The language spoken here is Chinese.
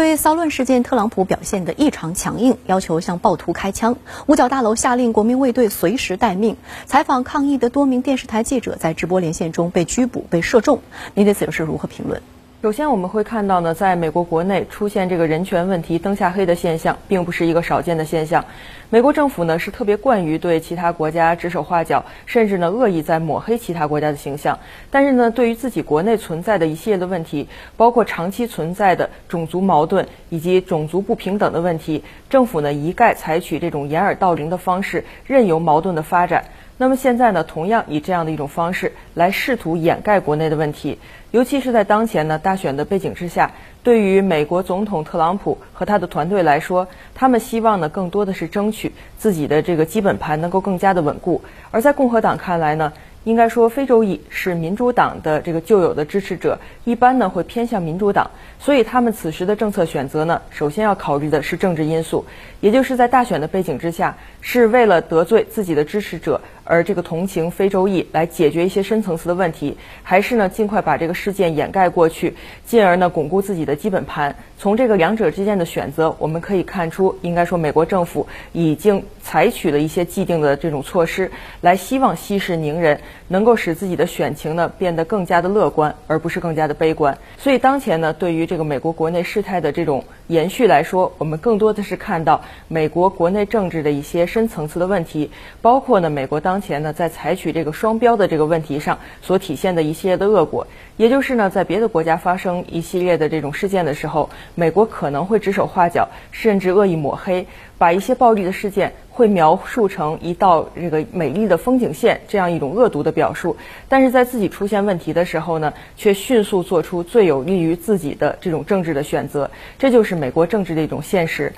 对骚乱事件，特朗普表现得异常强硬，要求向暴徒开枪。五角大楼下令国民卫队随时待命。采访抗议的多名电视台记者在直播连线中被拘捕、被射中。您对此又是如何评论？首先，我们会看到呢，在美国国内出现这个人权问题灯下黑的现象，并不是一个少见的现象。美国政府呢是特别惯于对其他国家指手画脚，甚至呢恶意在抹黑其他国家的形象。但是呢，对于自己国内存在的一系列的问题，包括长期存在的种族矛盾以及种族不平等的问题，政府呢一概采取这种掩耳盗铃的方式，任由矛盾的发展。那么现在呢，同样以这样的一种方式来试图掩盖国内的问题，尤其是在当前呢大选的背景之下，对于美国总统特朗普和他的团队来说，他们希望呢更多的是争取自己的这个基本盘能够更加的稳固，而在共和党看来呢。应该说，非洲裔是民主党的这个旧有的支持者，一般呢会偏向民主党，所以他们此时的政策选择呢，首先要考虑的是政治因素，也就是在大选的背景之下，是为了得罪自己的支持者而这个同情非洲裔来解决一些深层次的问题，还是呢尽快把这个事件掩盖过去，进而呢巩固自己的基本盘。从这个两者之间的选择，我们可以看出，应该说美国政府已经采取了一些既定的这种措施，来希望息事宁人。能够使自己的选情呢变得更加的乐观，而不是更加的悲观。所以当前呢，对于这个美国国内事态的这种延续来说，我们更多的是看到美国国内政治的一些深层次的问题，包括呢美国当前呢在采取这个双标的这个问题上所体现的一系列的恶果。也就是呢，在别的国家发生一系列的这种事件的时候，美国可能会指手画脚，甚至恶意抹黑，把一些暴力的事件。会描述成一道这个美丽的风景线，这样一种恶毒的表述，但是在自己出现问题的时候呢，却迅速做出最有利于自己的这种政治的选择，这就是美国政治的一种现实。